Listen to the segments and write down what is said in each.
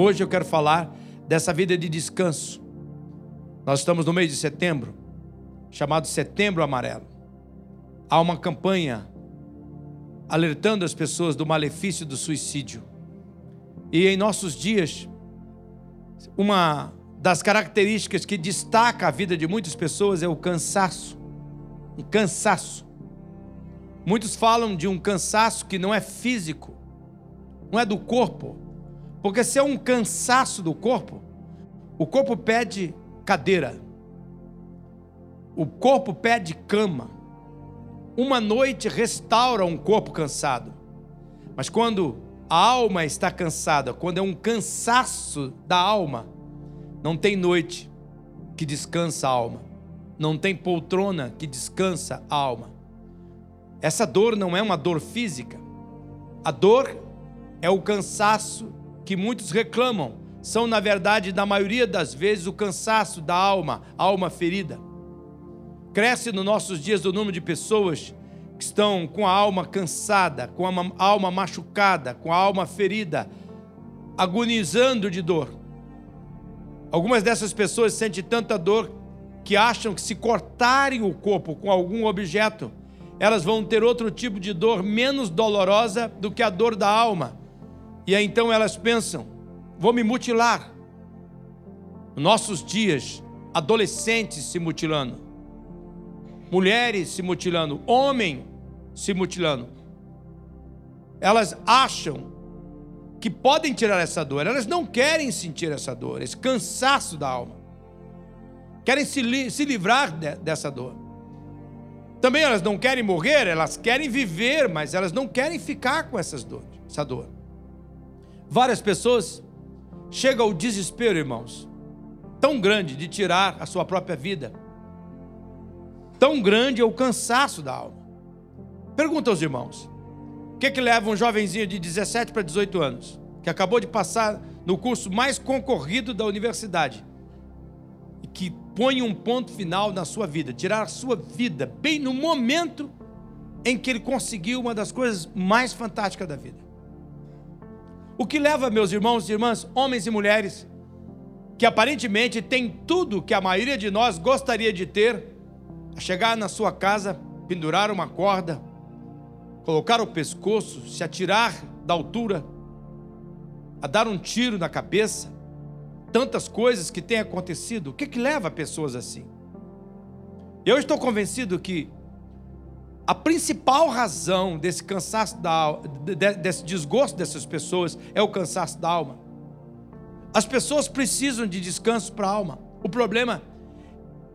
Hoje eu quero falar dessa vida de descanso. Nós estamos no mês de setembro, chamado Setembro Amarelo. Há uma campanha alertando as pessoas do malefício do suicídio. E em nossos dias, uma das características que destaca a vida de muitas pessoas é o cansaço. Um cansaço. Muitos falam de um cansaço que não é físico, não é do corpo. Porque se é um cansaço do corpo, o corpo pede cadeira, o corpo pede cama. Uma noite restaura um corpo cansado. Mas quando a alma está cansada, quando é um cansaço da alma, não tem noite que descansa a alma, não tem poltrona que descansa a alma. Essa dor não é uma dor física, a dor é o cansaço que muitos reclamam, são na verdade, na maioria das vezes, o cansaço da alma, alma ferida. Cresce nos nossos dias o número de pessoas que estão com a alma cansada, com a alma machucada, com a alma ferida, agonizando de dor. Algumas dessas pessoas sentem tanta dor que acham que se cortarem o corpo com algum objeto, elas vão ter outro tipo de dor menos dolorosa do que a dor da alma. E aí então elas pensam: vou me mutilar. Nos nossos dias, adolescentes se mutilando, mulheres se mutilando, homem se mutilando. Elas acham que podem tirar essa dor, elas não querem sentir essa dor, esse cansaço da alma. Querem se, li se livrar de dessa dor. Também elas não querem morrer, elas querem viver, mas elas não querem ficar com essas dores, essa dor. Várias pessoas chegam ao desespero, irmãos, tão grande de tirar a sua própria vida. Tão grande é o cansaço da alma. Pergunta aos irmãos: o que, que leva um jovenzinho de 17 para 18 anos, que acabou de passar no curso mais concorrido da universidade, e que põe um ponto final na sua vida, tirar a sua vida bem no momento em que ele conseguiu uma das coisas mais fantásticas da vida? O que leva, meus irmãos e irmãs, homens e mulheres, que aparentemente têm tudo que a maioria de nós gostaria de ter, a chegar na sua casa, pendurar uma corda, colocar o pescoço, se atirar da altura, a dar um tiro na cabeça, tantas coisas que têm acontecido, o que, que leva pessoas assim? Eu estou convencido que a principal razão desse cansaço da desse desgosto dessas pessoas é o cansaço da alma. As pessoas precisam de descanso para a alma. O problema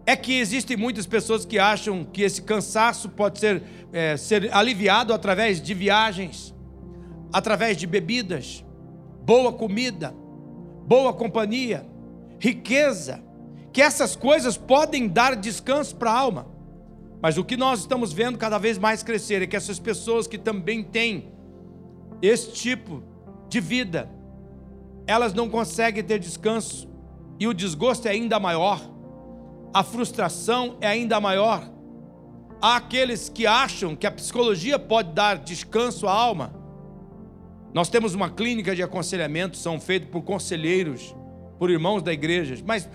é que existem muitas pessoas que acham que esse cansaço pode ser, é, ser aliviado através de viagens, através de bebidas, boa comida, boa companhia, riqueza, que essas coisas podem dar descanso para a alma. Mas o que nós estamos vendo cada vez mais crescer é que essas pessoas que também têm esse tipo de vida, elas não conseguem ter descanso e o desgosto é ainda maior a frustração é ainda maior. Há aqueles que acham que a psicologia pode dar descanso à alma. Nós temos uma clínica de aconselhamento, são feitos por conselheiros, por irmãos da igreja, mas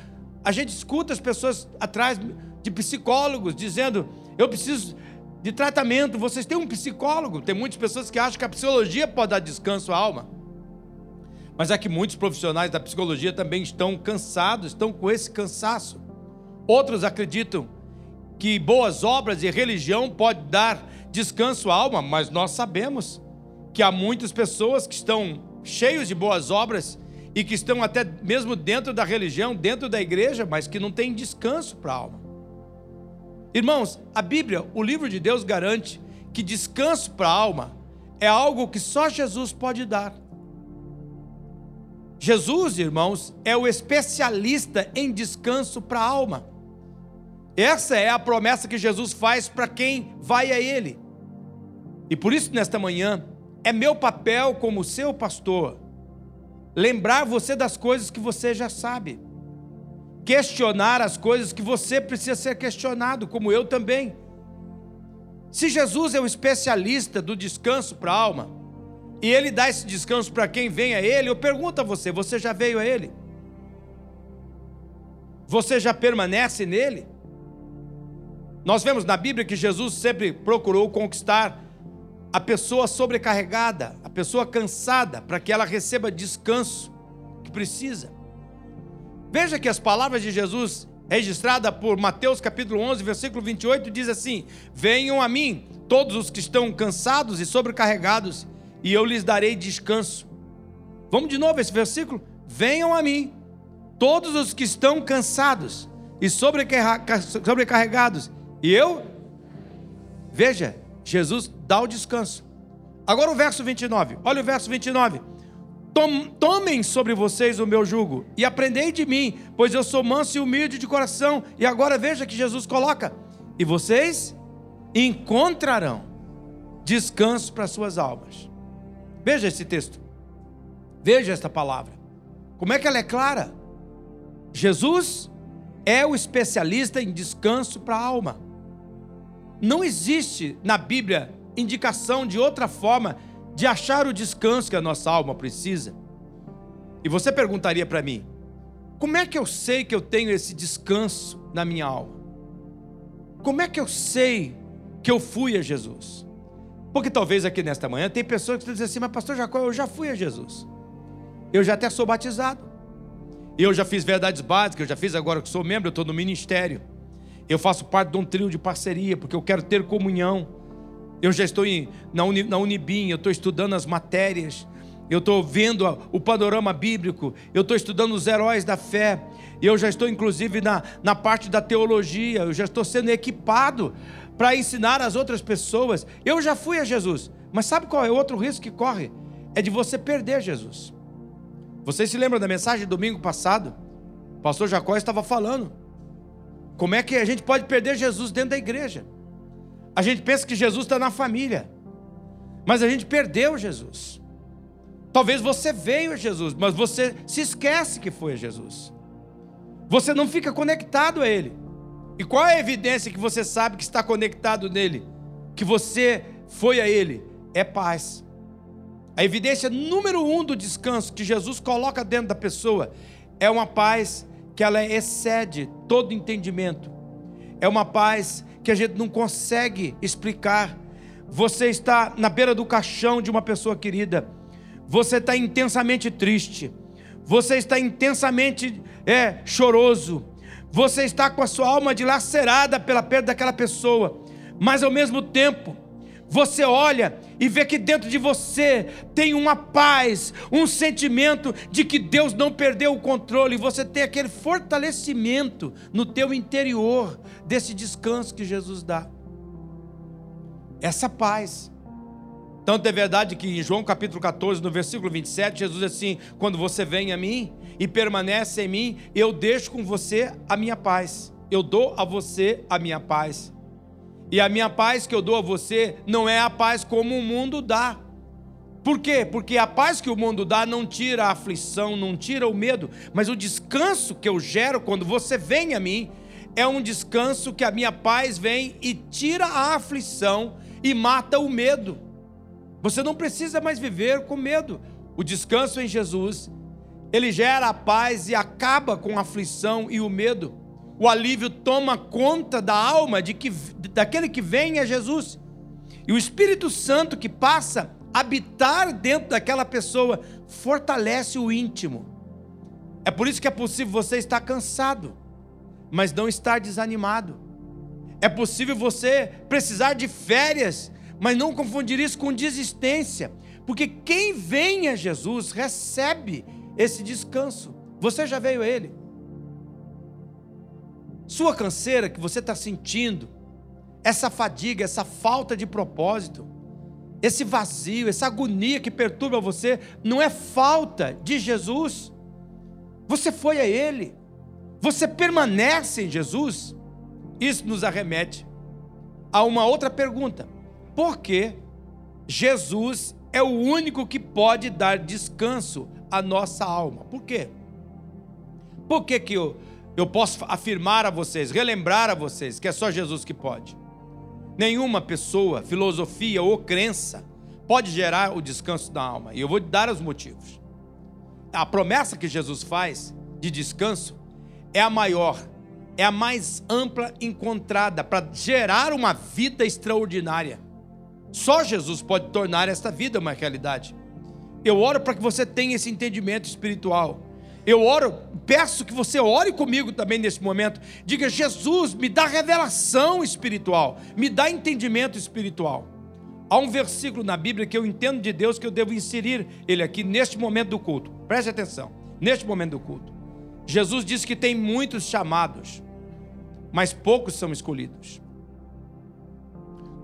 a gente escuta as pessoas atrás de psicólogos dizendo: eu preciso de tratamento, vocês têm um psicólogo. Tem muitas pessoas que acham que a psicologia pode dar descanso à alma. Mas é que muitos profissionais da psicologia também estão cansados, estão com esse cansaço. Outros acreditam que boas obras e religião pode dar descanso à alma, mas nós sabemos que há muitas pessoas que estão cheios de boas obras e que estão até mesmo dentro da religião, dentro da igreja, mas que não têm descanso para a alma. Irmãos, a Bíblia, o livro de Deus garante que descanso para a alma é algo que só Jesus pode dar. Jesus, irmãos, é o especialista em descanso para a alma. Essa é a promessa que Jesus faz para quem vai a Ele. E por isso, nesta manhã, é meu papel como seu pastor lembrar você das coisas que você já sabe, questionar as coisas que você precisa ser questionado, como eu também. Se Jesus é o especialista do descanso para a alma, e ele dá esse descanso para quem vem a ele, eu pergunto a você: você já veio a ele? Você já permanece nele? Nós vemos na Bíblia que Jesus sempre procurou conquistar a pessoa sobrecarregada, a pessoa cansada, para que ela receba descanso que precisa. Veja que as palavras de Jesus, registrada por Mateus capítulo 11, versículo 28, diz assim: Venham a mim todos os que estão cansados e sobrecarregados, e eu lhes darei descanso. Vamos de novo esse versículo? Venham a mim todos os que estão cansados e sobrecarregados, e eu Veja, Jesus dá o descanso. Agora o verso 29. Olha o verso 29. Tomem sobre vocês o meu jugo e aprendei de mim, pois eu sou manso e humilde de coração. E agora veja que Jesus coloca: e vocês encontrarão descanso para suas almas. Veja esse texto. Veja esta palavra. Como é que ela é clara? Jesus é o especialista em descanso para a alma. Não existe na Bíblia indicação de outra forma de achar o descanso que a nossa alma precisa. E você perguntaria para mim: como é que eu sei que eu tenho esse descanso na minha alma? Como é que eu sei que eu fui a Jesus? Porque talvez aqui nesta manhã tem pessoas que dizem assim, mas pastor Jacó, eu já fui a Jesus. Eu já até sou batizado. Eu já fiz verdades básicas, eu já fiz agora que sou membro, eu estou no ministério. Eu faço parte de um trio de parceria, porque eu quero ter comunhão. Eu já estou na Unibim, eu estou estudando as matérias, eu estou vendo o panorama bíblico, eu estou estudando os heróis da fé, eu já estou inclusive na, na parte da teologia, eu já estou sendo equipado para ensinar as outras pessoas. Eu já fui a Jesus, mas sabe qual é o outro risco que corre? É de você perder Jesus. Vocês se lembram da mensagem de domingo passado? O pastor Jacó estava falando como é que a gente pode perder Jesus dentro da igreja? A gente pensa que Jesus está na família, mas a gente perdeu Jesus. Talvez você veio a Jesus, mas você se esquece que foi a Jesus. Você não fica conectado a Ele. E qual é a evidência que você sabe que está conectado nele? Que você foi a Ele? É paz. A evidência número um do descanso que Jesus coloca dentro da pessoa é uma paz que ela excede todo entendimento. É uma paz que a gente não consegue explicar. Você está na beira do caixão de uma pessoa querida. Você está intensamente triste. Você está intensamente é, choroso. Você está com a sua alma dilacerada pela perda daquela pessoa. Mas ao mesmo tempo, você olha e vê que dentro de você tem uma paz, um sentimento de que Deus não perdeu o controle, e você tem aquele fortalecimento no teu interior desse descanso que Jesus dá. Essa paz. Tanto é verdade que em João capítulo 14, no versículo 27, Jesus diz assim: Quando você vem a mim e permanece em mim, eu deixo com você a minha paz. Eu dou a você a minha paz. E a minha paz que eu dou a você não é a paz como o mundo dá. Por quê? Porque a paz que o mundo dá não tira a aflição, não tira o medo, mas o descanso que eu gero quando você vem a mim é um descanso que a minha paz vem e tira a aflição e mata o medo. Você não precisa mais viver com medo. O descanso em Jesus, ele gera a paz e acaba com a aflição e o medo o alívio toma conta da alma de que, daquele que vem é Jesus. E o Espírito Santo que passa a habitar dentro daquela pessoa fortalece o íntimo. É por isso que é possível você estar cansado, mas não estar desanimado. É possível você precisar de férias, mas não confundir isso com desistência, porque quem vem a Jesus recebe esse descanso. Você já veio a Ele. Sua canseira que você está sentindo, essa fadiga, essa falta de propósito, esse vazio, essa agonia que perturba você, não é falta de Jesus. Você foi a Ele, você permanece em Jesus. Isso nos arremete a uma outra pergunta: por que Jesus é o único que pode dar descanso à nossa alma? Por quê? Por que, que eu, eu posso afirmar a vocês, relembrar a vocês que é só Jesus que pode. Nenhuma pessoa, filosofia ou crença pode gerar o descanso da alma. E eu vou dar os motivos. A promessa que Jesus faz de descanso é a maior, é a mais ampla encontrada para gerar uma vida extraordinária. Só Jesus pode tornar esta vida uma realidade. Eu oro para que você tenha esse entendimento espiritual. Eu oro, peço que você ore comigo também nesse momento. Diga: Jesus, me dá revelação espiritual, me dá entendimento espiritual. Há um versículo na Bíblia que eu entendo de Deus que eu devo inserir ele aqui neste momento do culto. Preste atenção, neste momento do culto. Jesus disse que tem muitos chamados, mas poucos são escolhidos.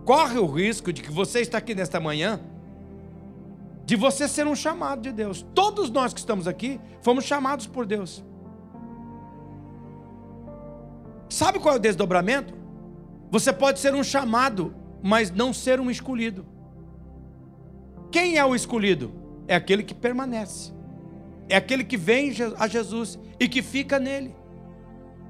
Corre o risco de que você está aqui nesta manhã de você ser um chamado de Deus. Todos nós que estamos aqui fomos chamados por Deus. Sabe qual é o desdobramento? Você pode ser um chamado, mas não ser um escolhido. Quem é o escolhido? É aquele que permanece. É aquele que vem a Jesus e que fica nele.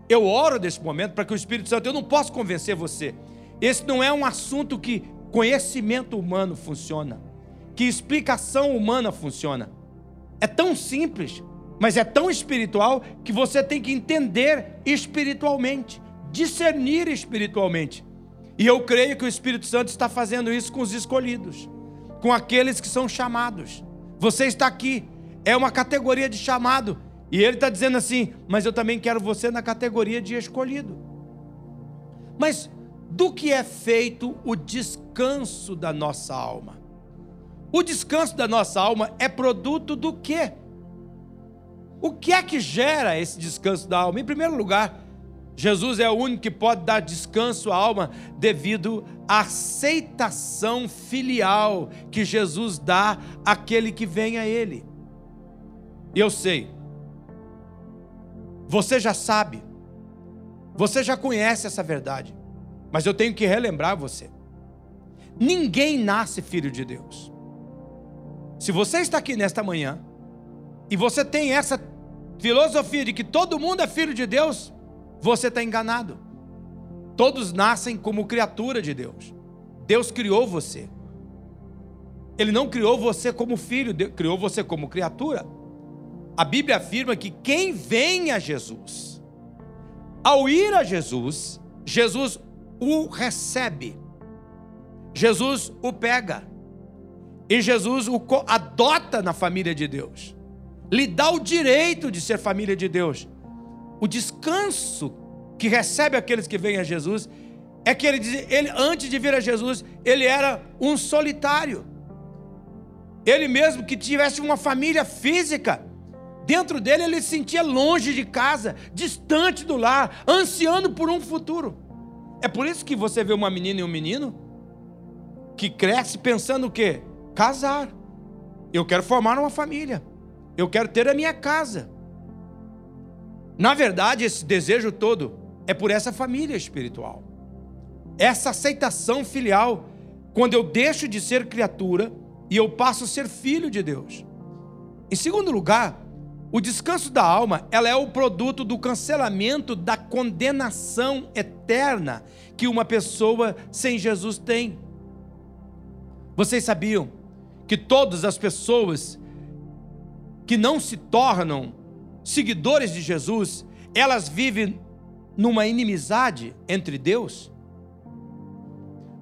Eu oro nesse momento para que o Espírito Santo, eu não posso convencer você. Esse não é um assunto que conhecimento humano funciona que explicação humana funciona. É tão simples, mas é tão espiritual que você tem que entender espiritualmente, discernir espiritualmente. E eu creio que o Espírito Santo está fazendo isso com os escolhidos, com aqueles que são chamados. Você está aqui, é uma categoria de chamado, e ele está dizendo assim: Mas eu também quero você na categoria de escolhido. Mas do que é feito o descanso da nossa alma? O descanso da nossa alma é produto do quê? O que é que gera esse descanso da alma? Em primeiro lugar, Jesus é o único que pode dar descanso à alma devido à aceitação filial que Jesus dá àquele que vem a Ele. E eu sei, você já sabe, você já conhece essa verdade, mas eu tenho que relembrar você: ninguém nasce filho de Deus. Se você está aqui nesta manhã e você tem essa filosofia de que todo mundo é filho de Deus, você está enganado. Todos nascem como criatura de Deus. Deus criou você. Ele não criou você como filho, criou você como criatura. A Bíblia afirma que quem vem a Jesus, ao ir a Jesus, Jesus o recebe, Jesus o pega. E Jesus o adota na família de Deus, lhe dá o direito de ser família de Deus. O descanso que recebe aqueles que vêm a Jesus é que ele, ele antes de vir a Jesus, ele era um solitário. Ele mesmo que tivesse uma família física, dentro dele ele se sentia longe de casa, distante do lar, ansiando por um futuro. É por isso que você vê uma menina e um menino que cresce pensando o quê? Casar. Eu quero formar uma família. Eu quero ter a minha casa. Na verdade, esse desejo todo é por essa família espiritual. Essa aceitação filial, quando eu deixo de ser criatura e eu passo a ser filho de Deus. Em segundo lugar, o descanso da alma, ela é o produto do cancelamento da condenação eterna que uma pessoa sem Jesus tem. Vocês sabiam que todas as pessoas que não se tornam seguidores de Jesus, elas vivem numa inimizade entre Deus?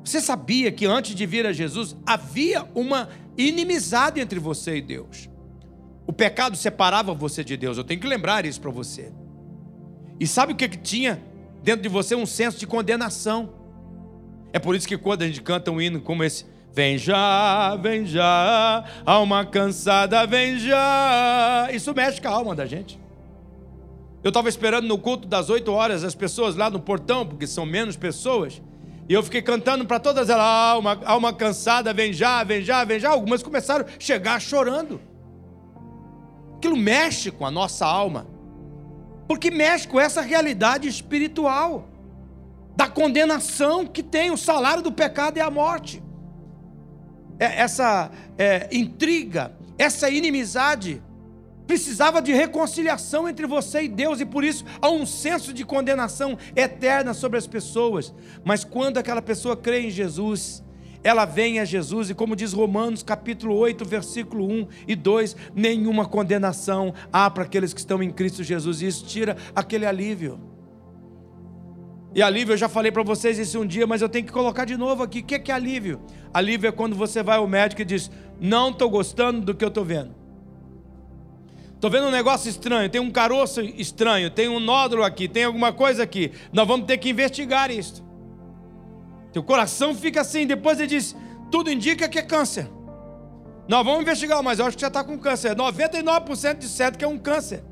Você sabia que antes de vir a Jesus havia uma inimizade entre você e Deus? O pecado separava você de Deus. Eu tenho que lembrar isso para você. E sabe o que, que tinha dentro de você? Um senso de condenação. É por isso que quando a gente canta um hino como esse, Vem já, vem já, alma cansada, vem já. Isso mexe com a alma da gente. Eu estava esperando no culto das 8 horas as pessoas lá no portão, porque são menos pessoas. E eu fiquei cantando para todas elas: alma, alma cansada, vem já, vem já, vem já. Algumas começaram a chegar chorando. Aquilo mexe com a nossa alma, porque mexe com essa realidade espiritual da condenação que tem. O salário do pecado é a morte. É, essa é, intriga, essa inimizade, precisava de reconciliação entre você e Deus, e por isso há um senso de condenação eterna sobre as pessoas. Mas quando aquela pessoa crê em Jesus, ela vem a Jesus, e como diz Romanos capítulo 8, versículo 1 e 2, nenhuma condenação há para aqueles que estão em Cristo Jesus, e isso tira aquele alívio. E alívio, eu já falei para vocês isso um dia, mas eu tenho que colocar de novo aqui. O que é, alívio? Alívio é quando você vai ao médico e diz: Não estou gostando do que eu estou vendo. Estou vendo um negócio estranho, tem um caroço estranho, tem um nódulo aqui, tem alguma coisa aqui. Nós vamos ter que investigar isso. Teu coração fica assim, depois ele diz: Tudo indica que é câncer. Nós vamos investigar, mas eu acho que já está com câncer. 99% de certo que é um câncer.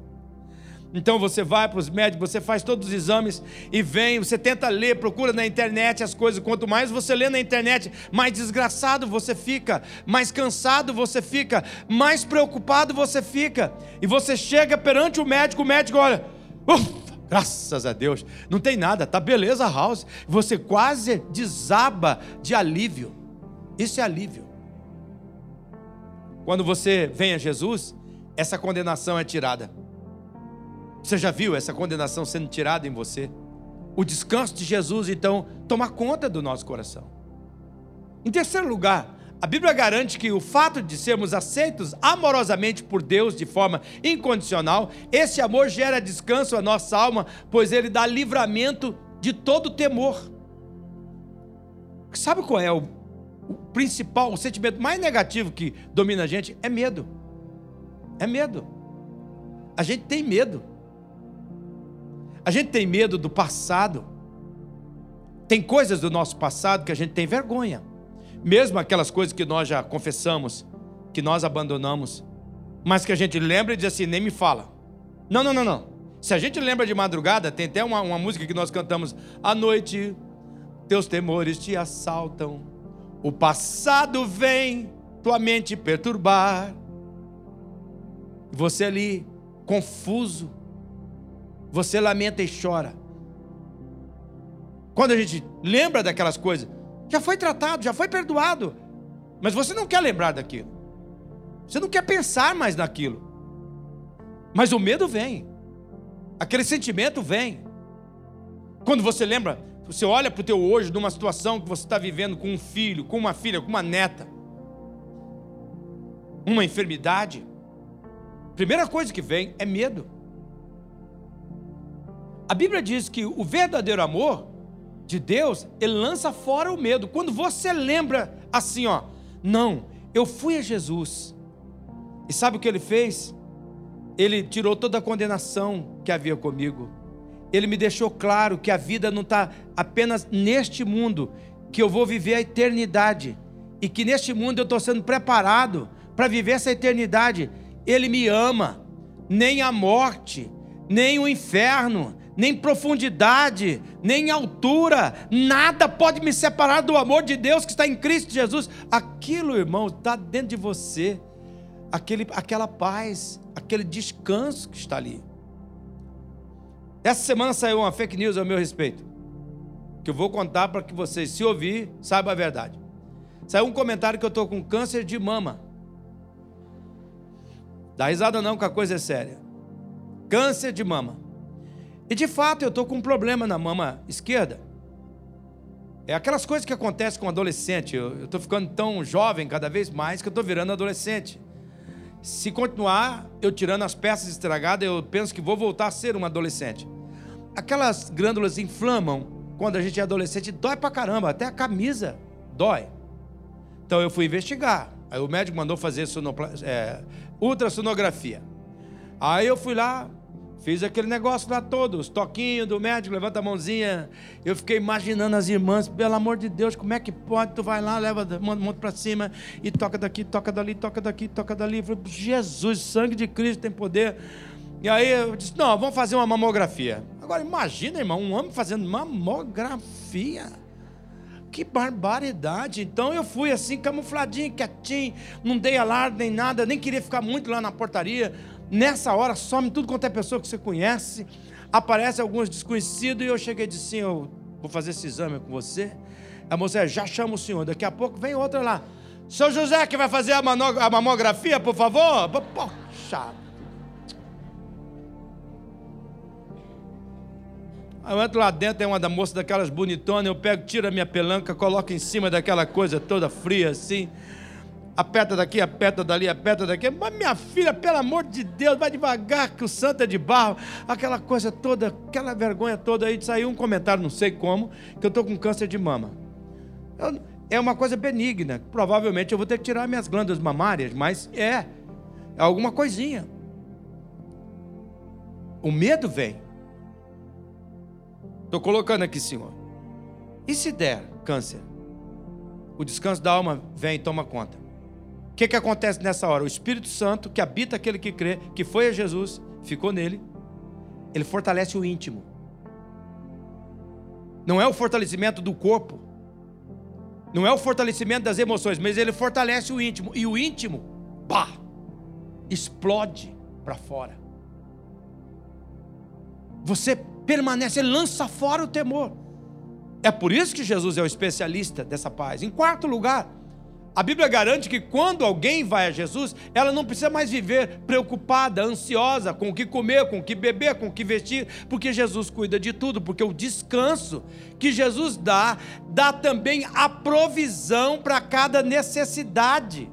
Então você vai para os médicos, você faz todos os exames e vem, você tenta ler, procura na internet as coisas. Quanto mais você lê na internet, mais desgraçado você fica, mais cansado você fica, mais preocupado você fica. E você chega perante o médico, o médico olha, ufa, graças a Deus, não tem nada, tá beleza, House. Você quase desaba de alívio. Isso é alívio. Quando você vem a Jesus, essa condenação é tirada. Você já viu essa condenação sendo tirada em você? O descanso de Jesus, então, toma conta do nosso coração. Em terceiro lugar, a Bíblia garante que o fato de sermos aceitos amorosamente por Deus de forma incondicional, esse amor gera descanso à nossa alma, pois ele dá livramento de todo temor. Sabe qual é o, o principal, o sentimento mais negativo que domina a gente? É medo. É medo. A gente tem medo. A gente tem medo do passado. Tem coisas do nosso passado que a gente tem vergonha. Mesmo aquelas coisas que nós já confessamos, que nós abandonamos, mas que a gente lembra e diz assim: nem me fala. Não, não, não, não. Se a gente lembra de madrugada, tem até uma, uma música que nós cantamos: À noite, teus temores te assaltam, o passado vem tua mente perturbar. Você ali, confuso, você lamenta e chora. Quando a gente lembra daquelas coisas, já foi tratado, já foi perdoado, mas você não quer lembrar daquilo. Você não quer pensar mais naquilo. Mas o medo vem. Aquele sentimento vem. Quando você lembra, você olha para o teu hoje, numa situação que você está vivendo com um filho, com uma filha, com uma neta, uma enfermidade, primeira coisa que vem é medo. A Bíblia diz que o verdadeiro amor de Deus, ele lança fora o medo. Quando você lembra assim, ó, não, eu fui a Jesus. E sabe o que ele fez? Ele tirou toda a condenação que havia comigo. Ele me deixou claro que a vida não está apenas neste mundo, que eu vou viver a eternidade. E que neste mundo eu estou sendo preparado para viver essa eternidade. Ele me ama. Nem a morte, nem o inferno, nem profundidade, nem altura, nada pode me separar do amor de Deus que está em Cristo Jesus. Aquilo, irmão, está dentro de você, aquele, aquela paz, aquele descanso que está ali. Essa semana saiu uma fake news ao meu respeito, que eu vou contar para que vocês, se ouvir, saibam a verdade. Saiu um comentário que eu estou com câncer de mama. Dá risada não, que a coisa é séria. Câncer de mama. E de fato eu estou com um problema na mama esquerda. É aquelas coisas que acontecem com adolescente. Eu estou ficando tão jovem cada vez mais que eu estou virando adolescente. Se continuar eu tirando as peças estragadas, eu penso que vou voltar a ser um adolescente. Aquelas glândulas inflamam quando a gente é adolescente, dói pra caramba, até a camisa dói. Então eu fui investigar. Aí o médico mandou fazer é, ultrassonografia. Aí eu fui lá, Fiz aquele negócio lá todo, os toquinhos do médico, levanta a mãozinha. Eu fiquei imaginando as irmãs, pelo amor de Deus, como é que pode? Tu vai lá, leva a mão para cima e toca daqui, toca dali, toca daqui, toca dali. Eu falei, Jesus, sangue de Cristo tem poder. E aí eu disse, não, vamos fazer uma mamografia. Agora imagina, irmão, um homem fazendo mamografia. Que barbaridade. Então eu fui assim, camufladinho, quietinho, não dei alarde nem nada, nem queria ficar muito lá na portaria. Nessa hora, some tudo quanto é pessoa que você conhece, aparece alguns desconhecidos, e eu cheguei e disse assim: Eu vou fazer esse exame com você. A moça já chama o senhor, daqui a pouco vem outra lá. Seu José que vai fazer a, a mamografia, por favor? Poxa. Aí eu entro lá dentro, tem uma da moça daquelas bonitonas, eu pego, tiro a minha pelanca, coloco em cima daquela coisa toda fria assim. Aperta daqui, aperta dali, aperta daqui. Mas minha filha, pelo amor de Deus, vai devagar, que o santo é de barro. Aquela coisa toda, aquela vergonha toda aí. Saiu um comentário, não sei como, que eu estou com câncer de mama. Eu, é uma coisa benigna. Provavelmente eu vou ter que tirar minhas glândulas mamárias, mas é, é alguma coisinha. O medo vem. Estou colocando aqui, Senhor. E se der câncer? O descanso da alma vem e toma conta. Que, que acontece nessa hora? O Espírito Santo, que habita aquele que crê, que foi a Jesus, ficou nele, ele fortalece o íntimo. Não é o fortalecimento do corpo, não é o fortalecimento das emoções, mas ele fortalece o íntimo. E o íntimo, pá, explode para fora. Você permanece, lança fora o temor. É por isso que Jesus é o especialista dessa paz. Em quarto lugar, a Bíblia garante que quando alguém vai a Jesus, ela não precisa mais viver preocupada, ansiosa com o que comer, com o que beber, com o que vestir, porque Jesus cuida de tudo, porque o descanso que Jesus dá, dá também a provisão para cada necessidade.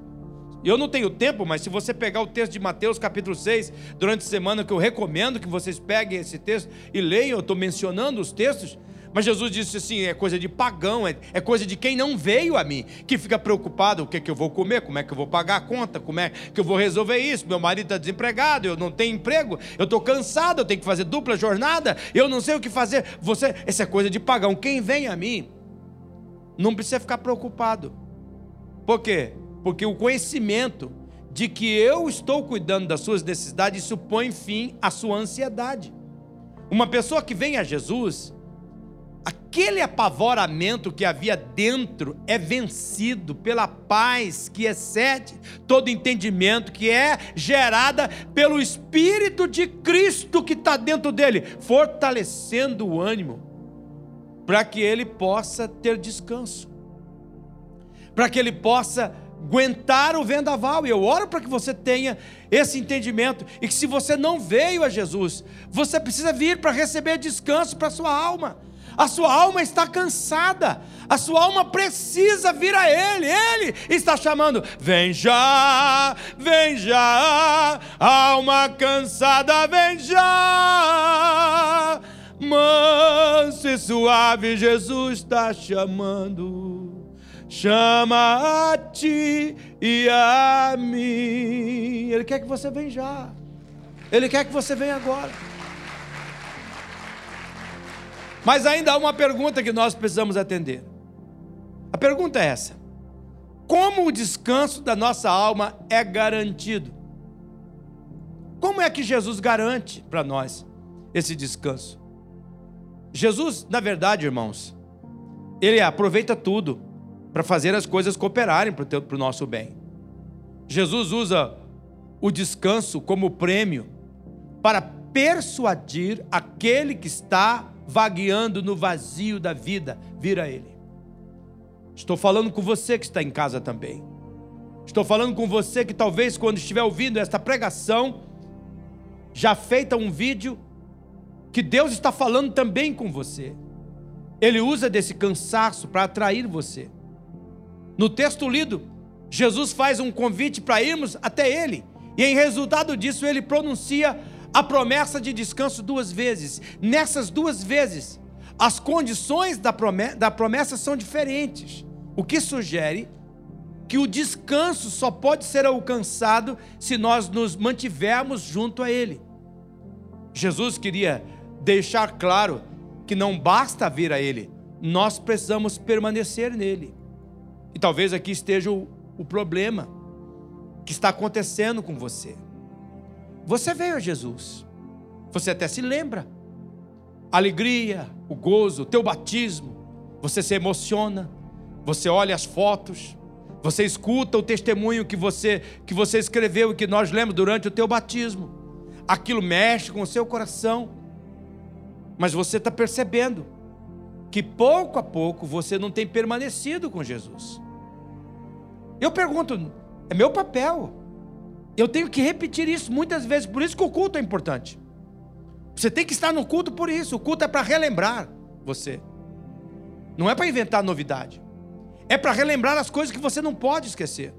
Eu não tenho tempo, mas se você pegar o texto de Mateus capítulo 6, durante a semana, que eu recomendo que vocês peguem esse texto e leiam, eu estou mencionando os textos, mas Jesus disse assim: é coisa de pagão, é, é, coisa de quem não veio a mim, que fica preocupado: o que, é que eu vou comer, como é que eu vou pagar a conta, como é que eu vou resolver isso. Meu marido está desempregado, eu não tenho emprego, eu estou cansado, eu tenho que fazer dupla jornada, eu não sei o que fazer. Você, essa é coisa de pagão. Quem vem a mim não precisa ficar preocupado. Por quê? Porque o conhecimento de que eu estou cuidando das suas necessidades, isso põe fim à sua ansiedade. Uma pessoa que vem a Jesus, aquele apavoramento que havia dentro é vencido pela paz que excede todo entendimento, que é gerada pelo Espírito de Cristo que está dentro dele, fortalecendo o ânimo, para que ele possa ter descanso, para que ele possa aguentar o vendaval. E eu oro para que você tenha esse entendimento e que se você não veio a Jesus, você precisa vir para receber descanso para sua alma a sua alma está cansada, a sua alma precisa vir a Ele, Ele está chamando: vem já, vem já, alma cansada, vem já, manso e suave, Jesus está chamando. Chama a ti e a mim. Ele quer que você venha já. Ele quer que você venha agora. Mas ainda há uma pergunta que nós precisamos atender. A pergunta é essa: Como o descanso da nossa alma é garantido? Como é que Jesus garante para nós esse descanso? Jesus, na verdade, irmãos, ele aproveita tudo para fazer as coisas cooperarem para o nosso bem. Jesus usa o descanso como prêmio para persuadir aquele que está vagueando no vazio da vida, vira Ele. Estou falando com você que está em casa também. Estou falando com você que talvez quando estiver ouvindo esta pregação, já feita um vídeo, que Deus está falando também com você. Ele usa desse cansaço para atrair você. No texto lido, Jesus faz um convite para irmos até Ele, e em resultado disso, ele pronuncia a promessa de descanso duas vezes. Nessas duas vezes, as condições da promessa, da promessa são diferentes, o que sugere que o descanso só pode ser alcançado se nós nos mantivermos junto a Ele. Jesus queria deixar claro que não basta vir a Ele, nós precisamos permanecer nele. E talvez aqui esteja o, o problema que está acontecendo com você. Você veio a Jesus. Você até se lembra. A alegria, o gozo, o teu batismo. Você se emociona. Você olha as fotos. Você escuta o testemunho que você que você escreveu e que nós lemos durante o teu batismo. Aquilo mexe com o seu coração. Mas você está percebendo que pouco a pouco você não tem permanecido com Jesus. Eu pergunto, é meu papel eu tenho que repetir isso muitas vezes, por isso que o culto é importante. Você tem que estar no culto por isso. O culto é para relembrar você. Não é para inventar novidade. É para relembrar as coisas que você não pode esquecer.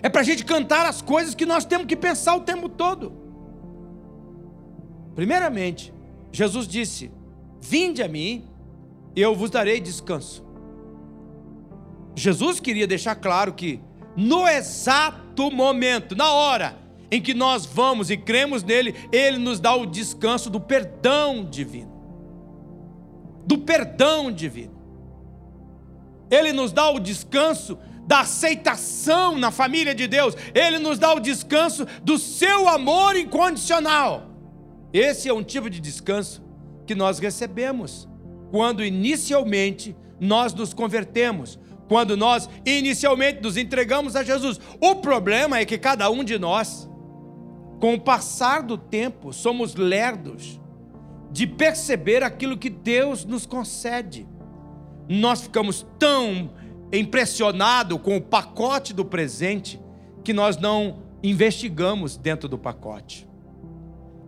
É para a gente cantar as coisas que nós temos que pensar o tempo todo. Primeiramente, Jesus disse: Vinde a mim, eu vos darei descanso. Jesus queria deixar claro que, no exato momento, na hora em que nós vamos e cremos nele, ele nos dá o descanso do perdão divino. Do perdão divino. Ele nos dá o descanso da aceitação na família de Deus, ele nos dá o descanso do seu amor incondicional. Esse é um tipo de descanso que nós recebemos quando inicialmente nós nos convertemos, quando nós inicialmente nos entregamos a Jesus. O problema é que cada um de nós, com o passar do tempo, somos lerdos de perceber aquilo que Deus nos concede. Nós ficamos tão impressionados com o pacote do presente que nós não investigamos dentro do pacote.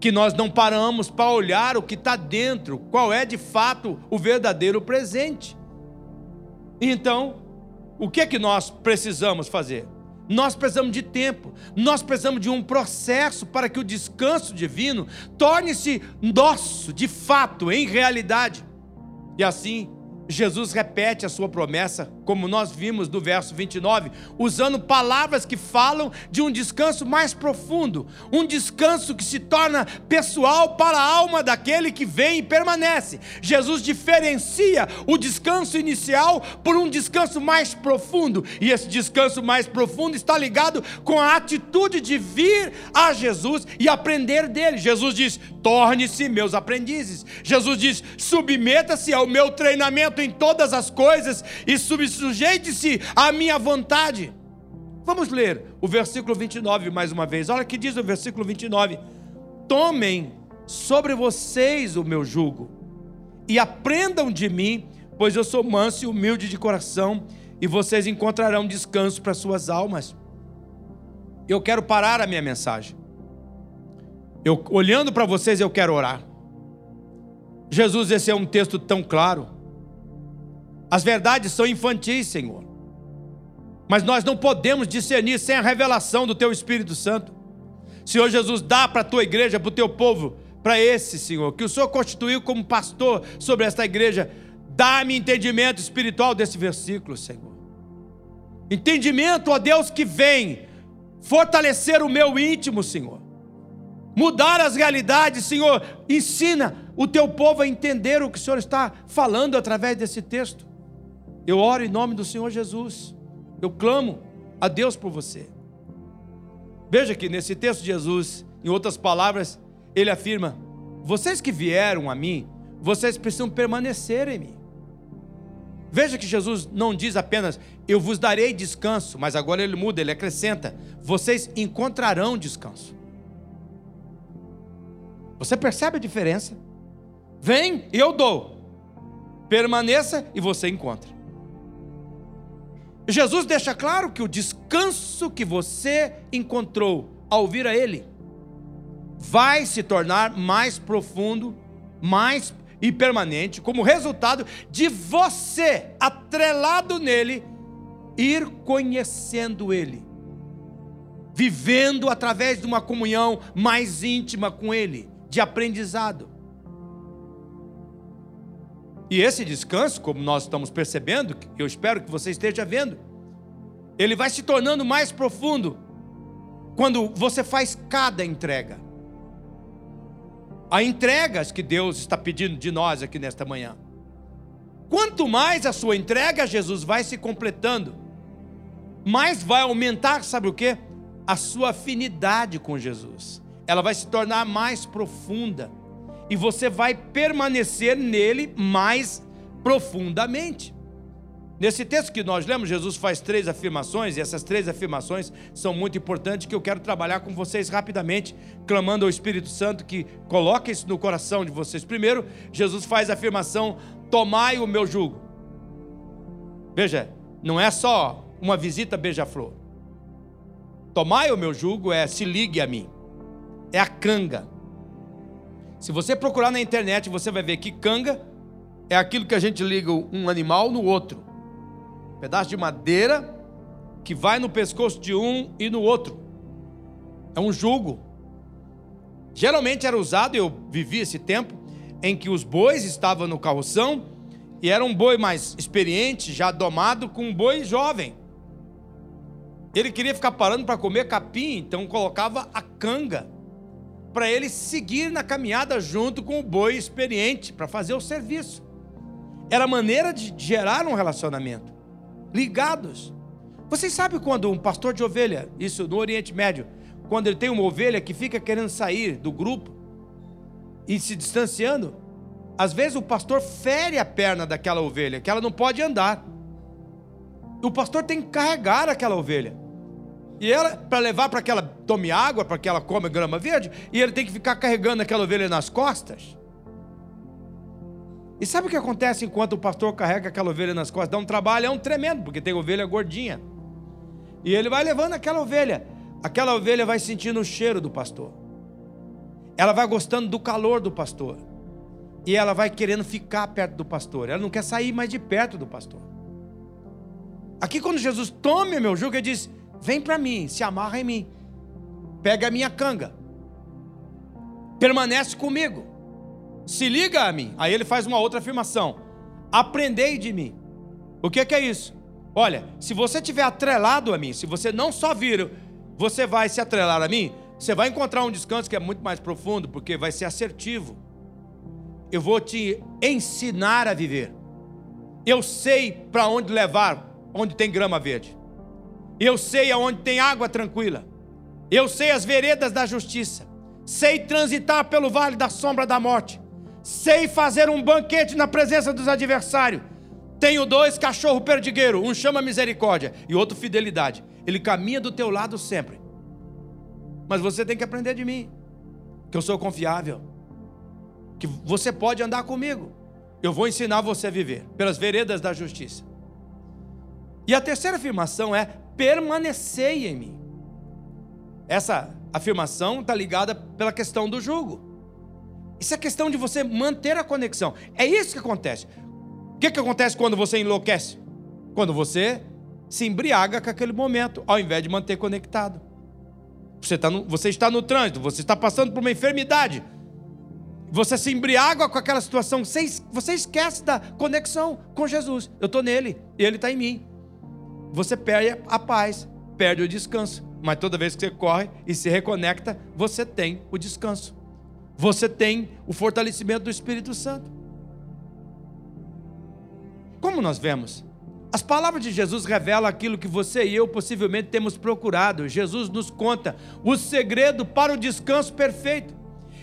Que nós não paramos para olhar o que está dentro, qual é de fato o verdadeiro presente. Então, o que é que nós precisamos fazer? Nós precisamos de tempo, nós precisamos de um processo para que o descanso divino torne-se nosso, de fato, em realidade. E assim, Jesus repete a sua promessa, como nós vimos no verso 29, usando palavras que falam de um descanso mais profundo, um descanso que se torna pessoal para a alma daquele que vem e permanece. Jesus diferencia o descanso inicial por um descanso mais profundo, e esse descanso mais profundo está ligado com a atitude de vir a Jesus e aprender dele. Jesus diz: torne-se meus aprendizes. Jesus diz: submeta-se ao meu treinamento em todas as coisas e sujeite-se à minha vontade. Vamos ler o versículo 29 mais uma vez. Olha o que diz o versículo 29. Tomem sobre vocês o meu jugo e aprendam de mim, pois eu sou manso e humilde de coração, e vocês encontrarão descanso para suas almas. Eu quero parar a minha mensagem. Eu olhando para vocês, eu quero orar. Jesus, esse é um texto tão claro. As verdades são infantis, Senhor. Mas nós não podemos discernir sem a revelação do Teu Espírito Santo. Senhor Jesus, dá para a Tua igreja, para o Teu povo, para esse, Senhor, que o Senhor constituiu como pastor sobre esta igreja. Dá-me entendimento espiritual desse versículo, Senhor. Entendimento, ó Deus, que vem fortalecer o meu íntimo, Senhor. Mudar as realidades, Senhor. Ensina o teu povo a entender o que o Senhor está falando através desse texto. Eu oro em nome do Senhor Jesus. Eu clamo a Deus por você. Veja que nesse texto de Jesus, em outras palavras, ele afirma: Vocês que vieram a mim, vocês precisam permanecer em mim. Veja que Jesus não diz apenas, eu vos darei descanso, mas agora ele muda, ele acrescenta, vocês encontrarão descanso. Você percebe a diferença? Vem, eu dou. Permaneça e você encontra. Jesus deixa claro que o descanso que você encontrou ao vir a Ele vai se tornar mais profundo, mais e permanente, como resultado de você, atrelado nele, ir conhecendo Ele, vivendo através de uma comunhão mais íntima com Ele, de aprendizado. E esse descanso, como nós estamos percebendo, eu espero que você esteja vendo, ele vai se tornando mais profundo quando você faz cada entrega. Há entregas que Deus está pedindo de nós aqui nesta manhã. Quanto mais a sua entrega, Jesus vai se completando, mais vai aumentar, sabe o que? A sua afinidade com Jesus. Ela vai se tornar mais profunda e você vai permanecer nele mais profundamente. Nesse texto que nós lemos, Jesus faz três afirmações, e essas três afirmações são muito importantes que eu quero trabalhar com vocês rapidamente, clamando ao Espírito Santo que coloque isso no coração de vocês. Primeiro, Jesus faz a afirmação: tomai o meu jugo. Veja, não é só uma visita beija-flor. Tomai o meu jugo é se ligue a mim. É a canga Se você procurar na internet, você vai ver que canga é aquilo que a gente liga um animal no outro. Um pedaço de madeira que vai no pescoço de um e no outro. É um jugo. Geralmente era usado, eu vivi esse tempo, em que os bois estavam no carroção e era um boi mais experiente, já domado, com um boi jovem. Ele queria ficar parando para comer capim, então colocava a canga para ele seguir na caminhada junto com o boi experiente para fazer o serviço. Era maneira de gerar um relacionamento. Ligados. Vocês sabem quando um pastor de ovelha, isso no Oriente Médio, quando ele tem uma ovelha que fica querendo sair do grupo e se distanciando, às vezes o pastor fere a perna daquela ovelha, que ela não pode andar. O pastor tem que carregar aquela ovelha. E ela, para levar para que ela tome água, para que ela come grama verde, e ele tem que ficar carregando aquela ovelha nas costas. E sabe o que acontece enquanto o pastor carrega aquela ovelha nas costas? Dá um trabalho, é um tremendo, porque tem ovelha gordinha. E ele vai levando aquela ovelha. Aquela ovelha vai sentindo o cheiro do pastor. Ela vai gostando do calor do pastor. E ela vai querendo ficar perto do pastor. Ela não quer sair mais de perto do pastor. Aqui, quando Jesus tome meu jugo, ele diz: Vem para mim, se amarra em mim, pega a minha canga, permanece comigo, se liga a mim. Aí ele faz uma outra afirmação: Aprendei de mim. O que, que é isso? Olha, se você tiver atrelado a mim, se você não só vir, você vai se atrelar a mim, você vai encontrar um descanso que é muito mais profundo, porque vai ser assertivo. Eu vou te ensinar a viver. Eu sei para onde levar, onde tem grama verde. Eu sei aonde tem água tranquila. Eu sei as veredas da justiça. Sei transitar pelo vale da sombra da morte. Sei fazer um banquete na presença dos adversários. Tenho dois cachorros perdigueiros, um chama misericórdia e outro fidelidade. Ele caminha do teu lado sempre. Mas você tem que aprender de mim, que eu sou confiável, que você pode andar comigo. Eu vou ensinar você a viver pelas veredas da justiça. E a terceira afirmação é: permanecei em mim. Essa afirmação está ligada pela questão do jugo. Isso é questão de você manter a conexão. É isso que acontece. O que, que acontece quando você enlouquece? Quando você se embriaga com aquele momento, ao invés de manter conectado. Você, tá no, você está no trânsito, você está passando por uma enfermidade. Você se embriaga com aquela situação, você, você esquece da conexão com Jesus. Eu estou nele, ele está em mim você perde a paz, perde o descanso. Mas toda vez que você corre e se reconecta, você tem o descanso. Você tem o fortalecimento do Espírito Santo. Como nós vemos, as palavras de Jesus revelam aquilo que você e eu possivelmente temos procurado. Jesus nos conta o segredo para o descanso perfeito.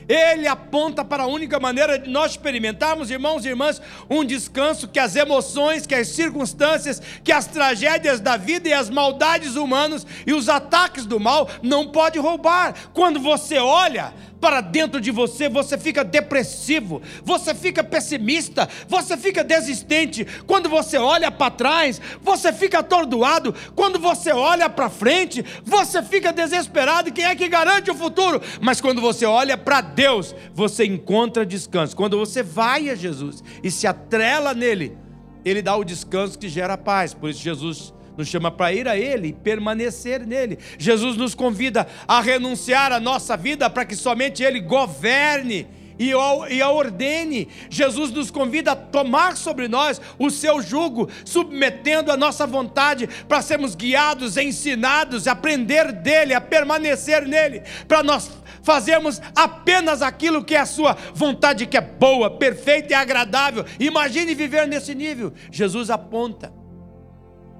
Ele aponta para a única maneira de nós experimentarmos, irmãos e irmãs, um descanso que as emoções, que as circunstâncias, que as tragédias da vida e as maldades humanas e os ataques do mal não pode roubar. Quando você olha para dentro de você, você fica depressivo, você fica pessimista, você fica desistente. Quando você olha para trás, você fica atordoado. Quando você olha para frente, você fica desesperado. Quem é que garante o futuro? Mas quando você olha para Deus, você encontra descanso. Quando você vai a Jesus e se atrela nele, ele dá o descanso que gera paz. Por isso Jesus nos chama para ir a Ele e permanecer nele. Jesus nos convida a renunciar à nossa vida para que somente Ele governe e a ordene. Jesus nos convida a tomar sobre nós o seu jugo, submetendo a nossa vontade para sermos guiados, ensinados, aprender dele, a permanecer nele, para nós fazermos apenas aquilo que é a sua vontade, que é boa, perfeita e agradável. Imagine viver nesse nível. Jesus aponta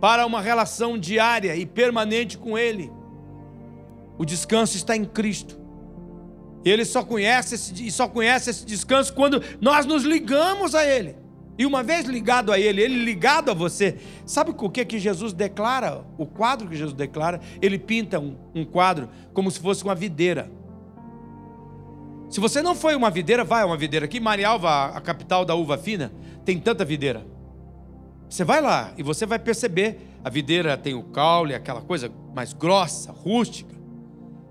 para uma relação diária e permanente com Ele. O descanso está em Cristo. Ele só conhece esse, só conhece esse descanso quando nós nos ligamos a Ele. E uma vez ligado a Ele, Ele ligado a você, sabe o que, que Jesus declara? O quadro que Jesus declara, Ele pinta um, um quadro como se fosse uma videira. Se você não foi uma videira, vai a uma videira. Aqui em Marialva, a capital da uva fina, tem tanta videira. Você vai lá e você vai perceber, a videira tem o caule, aquela coisa mais grossa, rústica,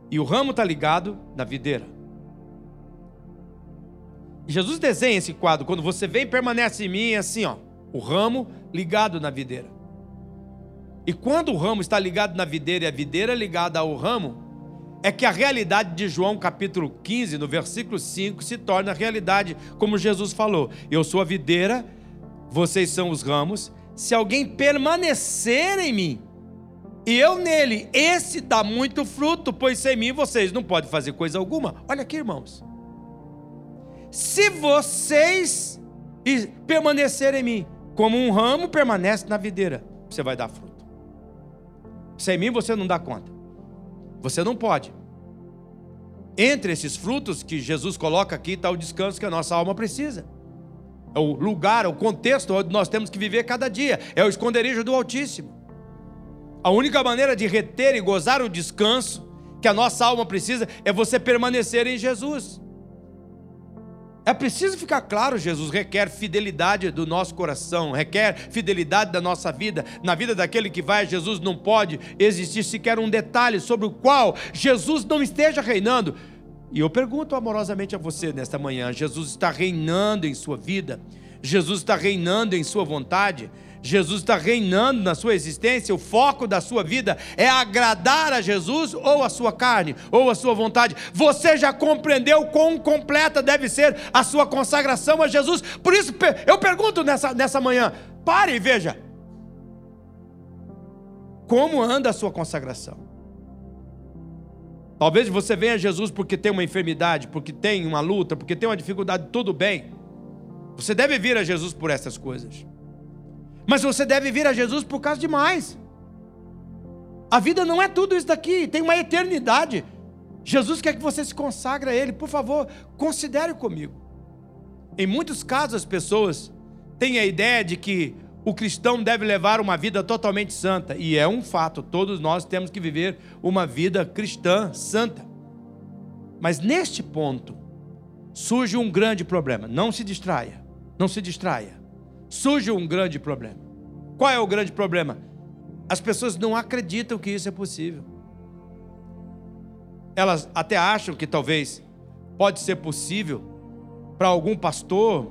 e o ramo está ligado na videira. Jesus desenha esse quadro. Quando você vem, permanece em mim, é assim, ó. O ramo ligado na videira. E quando o ramo está ligado na videira e a videira ligada ao ramo, é que a realidade de João capítulo 15, no versículo 5, se torna realidade, como Jesus falou: Eu sou a videira, vocês são os ramos. Se alguém permanecer em mim e eu nele, esse dá muito fruto, pois sem mim vocês não podem fazer coisa alguma. Olha aqui, irmãos. Se vocês permanecerem em mim, como um ramo permanece na videira, você vai dar fruto. Sem mim você não dá conta. Você não pode. Entre esses frutos que Jesus coloca aqui está o descanso que a nossa alma precisa. É o lugar, é o contexto onde nós temos que viver cada dia. É o esconderijo do Altíssimo. A única maneira de reter e gozar o descanso que a nossa alma precisa é você permanecer em Jesus. É preciso ficar claro, Jesus requer fidelidade do nosso coração, requer fidelidade da nossa vida. Na vida daquele que vai a Jesus não pode existir sequer um detalhe sobre o qual Jesus não esteja reinando. E eu pergunto amorosamente a você nesta manhã: Jesus está reinando em sua vida? Jesus está reinando em sua vontade? Jesus está reinando na sua existência, o foco da sua vida é agradar a Jesus ou a sua carne, ou a sua vontade. Você já compreendeu quão completa deve ser a sua consagração a Jesus? Por isso eu pergunto nessa, nessa manhã: pare e veja. Como anda a sua consagração? Talvez você venha a Jesus porque tem uma enfermidade, porque tem uma luta, porque tem uma dificuldade, tudo bem. Você deve vir a Jesus por essas coisas. Mas você deve vir a Jesus por causa de mais. A vida não é tudo isso daqui, tem uma eternidade. Jesus quer que você se consagre a Ele. Por favor, considere comigo. Em muitos casos, as pessoas têm a ideia de que o cristão deve levar uma vida totalmente santa. E é um fato, todos nós temos que viver uma vida cristã santa. Mas neste ponto, surge um grande problema. Não se distraia, não se distraia surge um grande problema. Qual é o grande problema? As pessoas não acreditam que isso é possível. Elas até acham que talvez pode ser possível para algum pastor,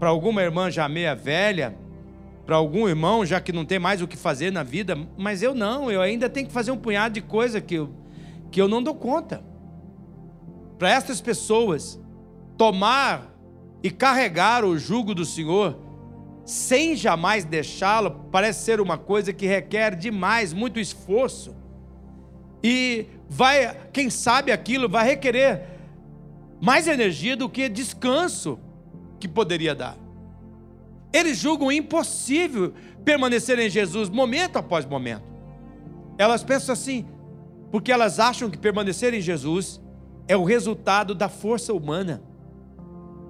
para alguma irmã já meia velha, para algum irmão já que não tem mais o que fazer na vida, mas eu não, eu ainda tenho que fazer um punhado de coisa que eu, que eu não dou conta. Para essas pessoas tomar e carregar o jugo do Senhor sem jamais deixá-lo, parece ser uma coisa que requer demais, muito esforço. E vai, quem sabe aquilo vai requerer mais energia do que descanso que poderia dar. Eles julgam impossível permanecer em Jesus momento após momento. Elas pensam assim, porque elas acham que permanecer em Jesus é o resultado da força humana,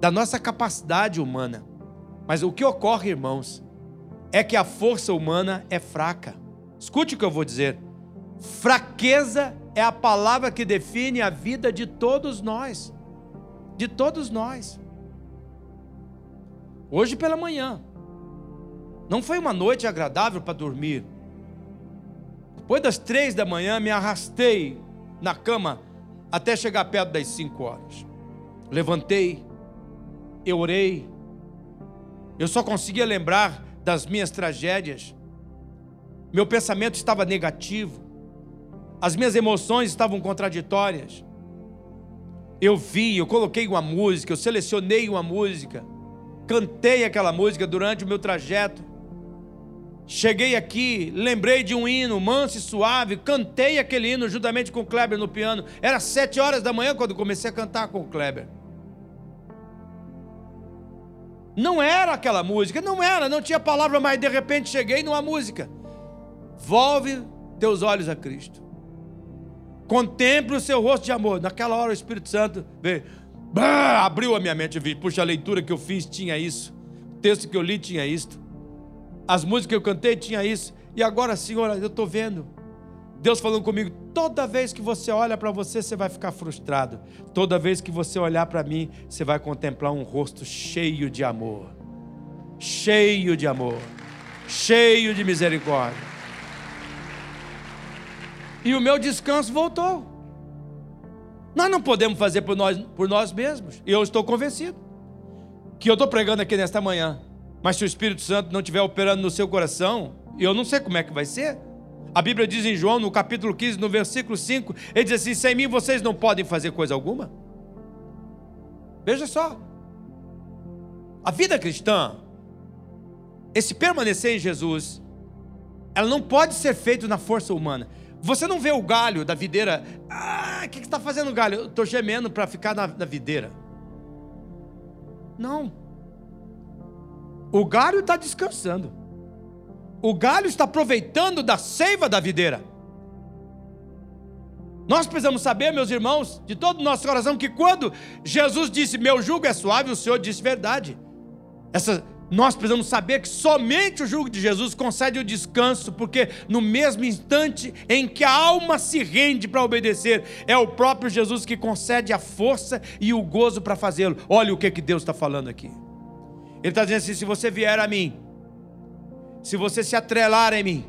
da nossa capacidade humana. Mas o que ocorre, irmãos, é que a força humana é fraca. Escute o que eu vou dizer. Fraqueza é a palavra que define a vida de todos nós. De todos nós. Hoje pela manhã, não foi uma noite agradável para dormir. Depois das três da manhã, me arrastei na cama até chegar perto das cinco horas. Levantei, eu orei, eu só conseguia lembrar das minhas tragédias. Meu pensamento estava negativo. As minhas emoções estavam contraditórias. Eu vi, eu coloquei uma música, eu selecionei uma música, cantei aquela música durante o meu trajeto. Cheguei aqui, lembrei de um hino manso e suave, cantei aquele hino juntamente com o Kleber no piano. Era sete horas da manhã quando comecei a cantar com o Kleber. Não era aquela música, não era, não tinha palavra, mas de repente cheguei numa música. Volve teus olhos a Cristo. Contemple o seu rosto de amor. Naquela hora o Espírito Santo veio, bah, abriu a minha mente. Vi, puxa, a leitura que eu fiz tinha isso. O texto que eu li tinha isso. As músicas que eu cantei tinha isso. E agora, Senhor, eu estou vendo. Deus falando comigo, toda vez que você olha para você, você vai ficar frustrado. Toda vez que você olhar para mim, você vai contemplar um rosto cheio de amor. Cheio de amor. Cheio de misericórdia. E o meu descanso voltou. Nós não podemos fazer por nós, por nós mesmos. E eu estou convencido. que eu estou pregando aqui nesta manhã, mas se o Espírito Santo não estiver operando no seu coração, eu não sei como é que vai ser. A Bíblia diz em João, no capítulo 15, no versículo 5, ele diz assim: sem mim vocês não podem fazer coisa alguma. Veja só, a vida cristã, esse permanecer em Jesus, ela não pode ser feito na força humana. Você não vê o galho da videira. Ah, o que, está fazendo o galho? Eu estou gemendo para ficar na, na videira. Não. O galho está descansando. O galho está aproveitando da seiva da videira. Nós precisamos saber, meus irmãos, de todo o nosso coração, que quando Jesus disse: Meu jugo é suave, o Senhor disse verdade. Essa nós precisamos saber que somente o jugo de Jesus concede o descanso, porque no mesmo instante em que a alma se rende para obedecer, é o próprio Jesus que concede a força e o gozo para fazê-lo. Olha o que, que Deus está falando aqui. Ele está dizendo assim: se você vier a mim, se você se atrelar em mim,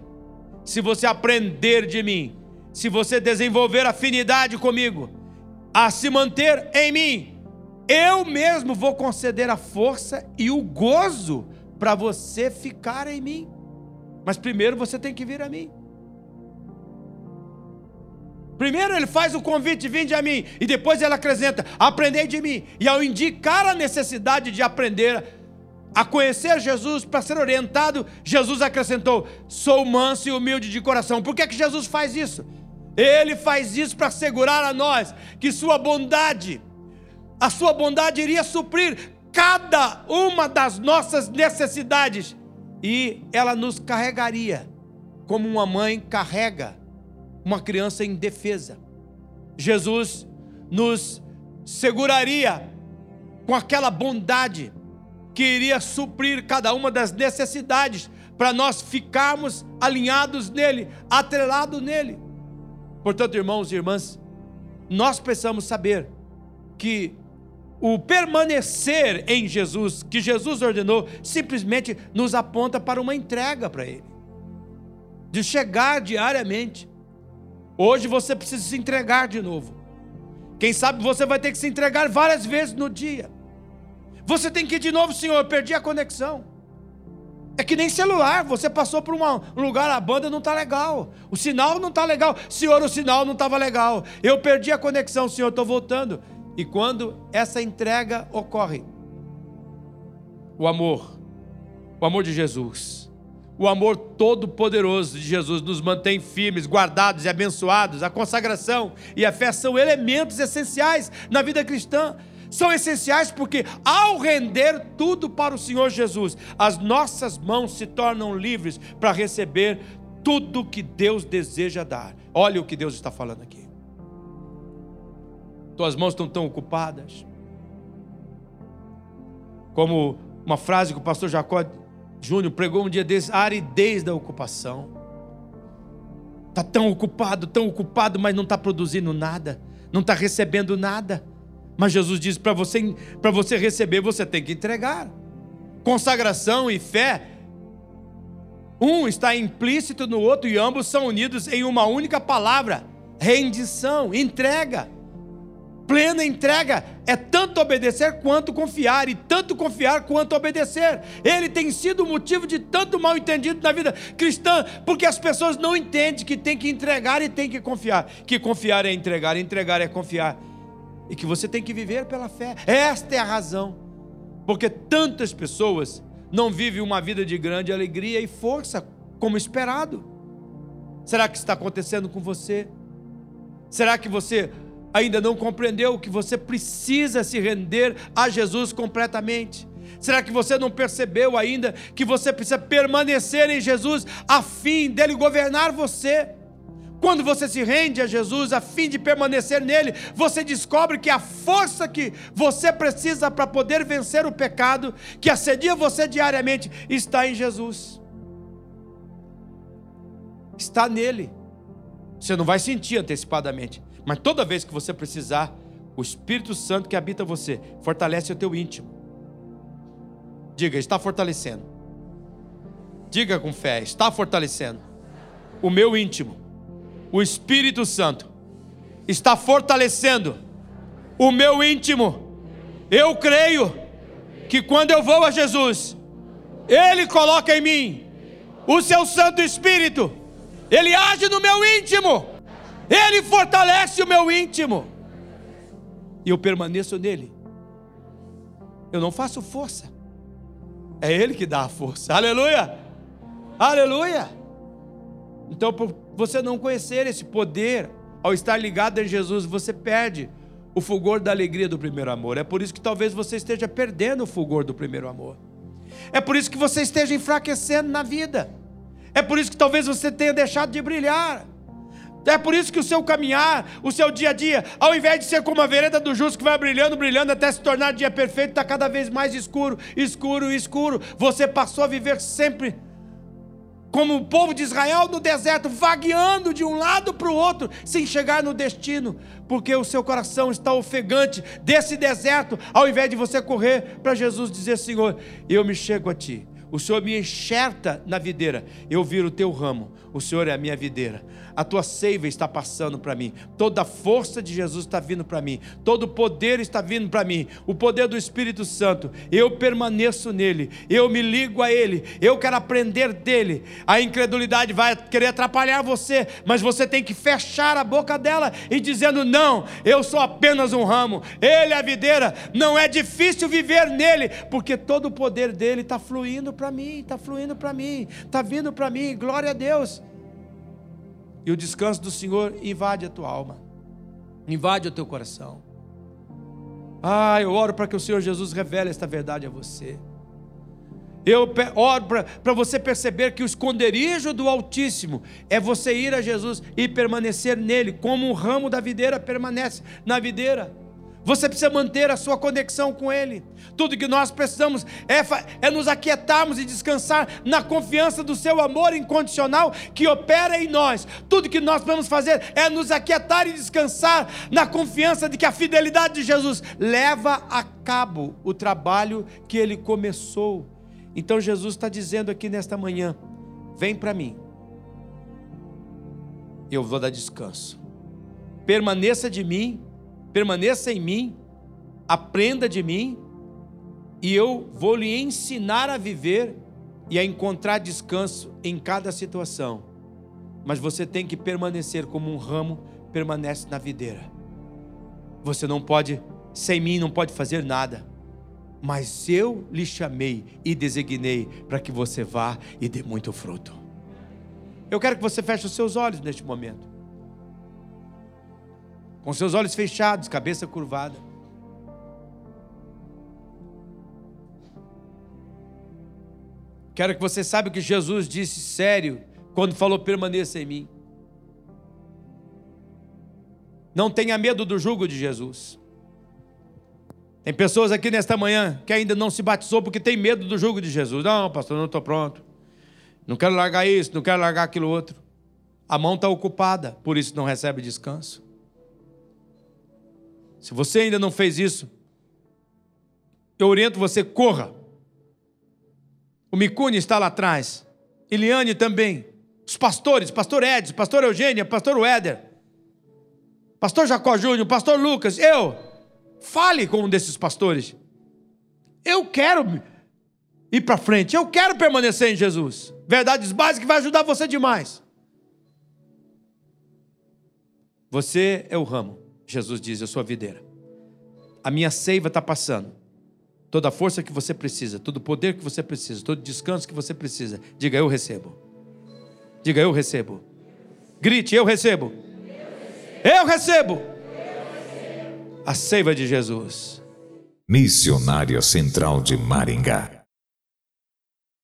se você aprender de mim, se você desenvolver afinidade comigo, a se manter em mim, eu mesmo vou conceder a força e o gozo para você ficar em mim. Mas primeiro você tem que vir a mim. Primeiro ele faz o convite, vinde a mim, e depois ele acrescenta, aprendei de mim. E ao indicar a necessidade de aprender a conhecer Jesus para ser orientado, Jesus acrescentou: sou manso e humilde de coração. Por que, que Jesus faz isso? Ele faz isso para assegurar a nós que sua bondade, a sua bondade iria suprir cada uma das nossas necessidades e ela nos carregaria como uma mãe carrega uma criança indefesa. Jesus nos seguraria com aquela bondade que iria suprir cada uma das necessidades para nós ficarmos alinhados nele, atrelados nele. Portanto, irmãos e irmãs, nós precisamos saber que o permanecer em Jesus, que Jesus ordenou, simplesmente nos aponta para uma entrega para Ele, de chegar diariamente. Hoje você precisa se entregar de novo. Quem sabe você vai ter que se entregar várias vezes no dia. Você tem que ir de novo, Senhor, perdi a conexão. É que nem celular, você passou por um lugar, a banda não está legal, o sinal não está legal. Senhor, o sinal não estava legal. Eu perdi a conexão, Senhor, estou voltando. E quando essa entrega ocorre, o amor, o amor de Jesus, o amor todo-poderoso de Jesus nos mantém firmes, guardados e abençoados. A consagração e a fé são elementos essenciais na vida cristã. São essenciais porque, ao render tudo para o Senhor Jesus, as nossas mãos se tornam livres para receber tudo que Deus deseja dar. Olha o que Deus está falando aqui. Tuas mãos estão tão ocupadas. Como uma frase que o pastor Jacó Júnior pregou um dia desses, a aridez da ocupação. Está tão ocupado, tão ocupado, mas não está produzindo nada, não está recebendo nada. Mas Jesus diz: para você, você receber, você tem que entregar. Consagração e fé, um está implícito no outro e ambos são unidos em uma única palavra: rendição, entrega. Plena entrega é tanto obedecer quanto confiar, e tanto confiar quanto obedecer. Ele tem sido motivo de tanto mal entendido na vida cristã, porque as pessoas não entendem que tem que entregar e tem que confiar. Que confiar é entregar, entregar é confiar. E que você tem que viver pela fé. Esta é a razão. Porque tantas pessoas não vivem uma vida de grande alegria e força como esperado. Será que está acontecendo com você? Será que você ainda não compreendeu que você precisa se render a Jesus completamente? Será que você não percebeu ainda que você precisa permanecer em Jesus a fim dele governar você? Quando você se rende a Jesus a fim de permanecer nele, você descobre que a força que você precisa para poder vencer o pecado que assedia você diariamente está em Jesus. Está nele. Você não vai sentir antecipadamente, mas toda vez que você precisar, o Espírito Santo que habita você fortalece o teu íntimo. Diga, está fortalecendo. Diga com fé, está fortalecendo. O meu íntimo. O Espírito Santo está fortalecendo o meu íntimo. Eu creio que quando eu vou a Jesus, Ele coloca em mim o seu Santo Espírito, Ele age no meu íntimo, Ele fortalece o meu íntimo, e eu permaneço nele. Eu não faço força, é Ele que dá a força, aleluia, aleluia. Então, por você não conhecer esse poder, ao estar ligado em Jesus, você perde o fulgor da alegria do primeiro amor. É por isso que talvez você esteja perdendo o fulgor do primeiro amor. É por isso que você esteja enfraquecendo na vida. É por isso que talvez você tenha deixado de brilhar. É por isso que o seu caminhar, o seu dia a dia, ao invés de ser como a vereda do justo que vai brilhando, brilhando até se tornar dia perfeito, está cada vez mais escuro, escuro, escuro. Você passou a viver sempre como o povo de Israel no deserto, vagueando de um lado para o outro, sem chegar no destino, porque o seu coração está ofegante desse deserto, ao invés de você correr para Jesus dizer: Senhor, eu me chego a Ti, o Senhor me enxerta na videira, eu viro o teu ramo, o Senhor é a minha videira. A tua seiva está passando para mim, toda a força de Jesus está vindo para mim, todo o poder está vindo para mim, o poder do Espírito Santo, eu permaneço nele, eu me ligo a ele, eu quero aprender dele. A incredulidade vai querer atrapalhar você, mas você tem que fechar a boca dela e dizendo: Não, eu sou apenas um ramo, ele é a videira, não é difícil viver nele, porque todo o poder dele está fluindo para mim, está fluindo para mim, está vindo para mim, glória a Deus. E o descanso do Senhor invade a tua alma, invade o teu coração. Ah, eu oro para que o Senhor Jesus revele esta verdade a você. Eu oro para você perceber que o esconderijo do Altíssimo é você ir a Jesus e permanecer nele, como um ramo da videira permanece na videira. Você precisa manter a sua conexão com Ele. Tudo que nós precisamos é, é, nos aquietarmos e descansar na confiança do Seu amor incondicional que opera em nós. Tudo que nós podemos fazer é nos aquietar e descansar na confiança de que a fidelidade de Jesus leva a cabo o trabalho que Ele começou. Então Jesus está dizendo aqui nesta manhã: vem para mim, eu vou dar descanso. Permaneça de mim permaneça em mim, aprenda de mim, e eu vou lhe ensinar a viver e a encontrar descanso em cada situação. Mas você tem que permanecer como um ramo permanece na videira. Você não pode, sem mim, não pode fazer nada. Mas eu lhe chamei e designei para que você vá e dê muito fruto. Eu quero que você feche os seus olhos neste momento com seus olhos fechados, cabeça curvada. Quero que você saiba que Jesus disse sério quando falou: permaneça em mim. Não tenha medo do jugo de Jesus. Tem pessoas aqui nesta manhã que ainda não se batizou porque tem medo do jugo de Jesus. Não, pastor, não estou pronto. Não quero largar isso, não quero largar aquilo outro. A mão está ocupada, por isso não recebe descanso. Se você ainda não fez isso, eu oriento você, corra. O Micune está lá atrás. Eliane também. Os pastores, pastor Edson, pastor Eugênia, pastor Weder, pastor Jacó Júnior, pastor Lucas, eu. Fale com um desses pastores. Eu quero ir para frente, eu quero permanecer em Jesus. Verdades básicas que vai ajudar você demais. Você é o ramo. Jesus diz: Eu sou a videira. A minha seiva está passando. Toda a força que você precisa, todo o poder que você precisa, todo o descanso que você precisa, diga: Eu recebo. Diga: Eu recebo. Grite: Eu recebo. Eu recebo. A seiva de Jesus. Missionária Central de Maringá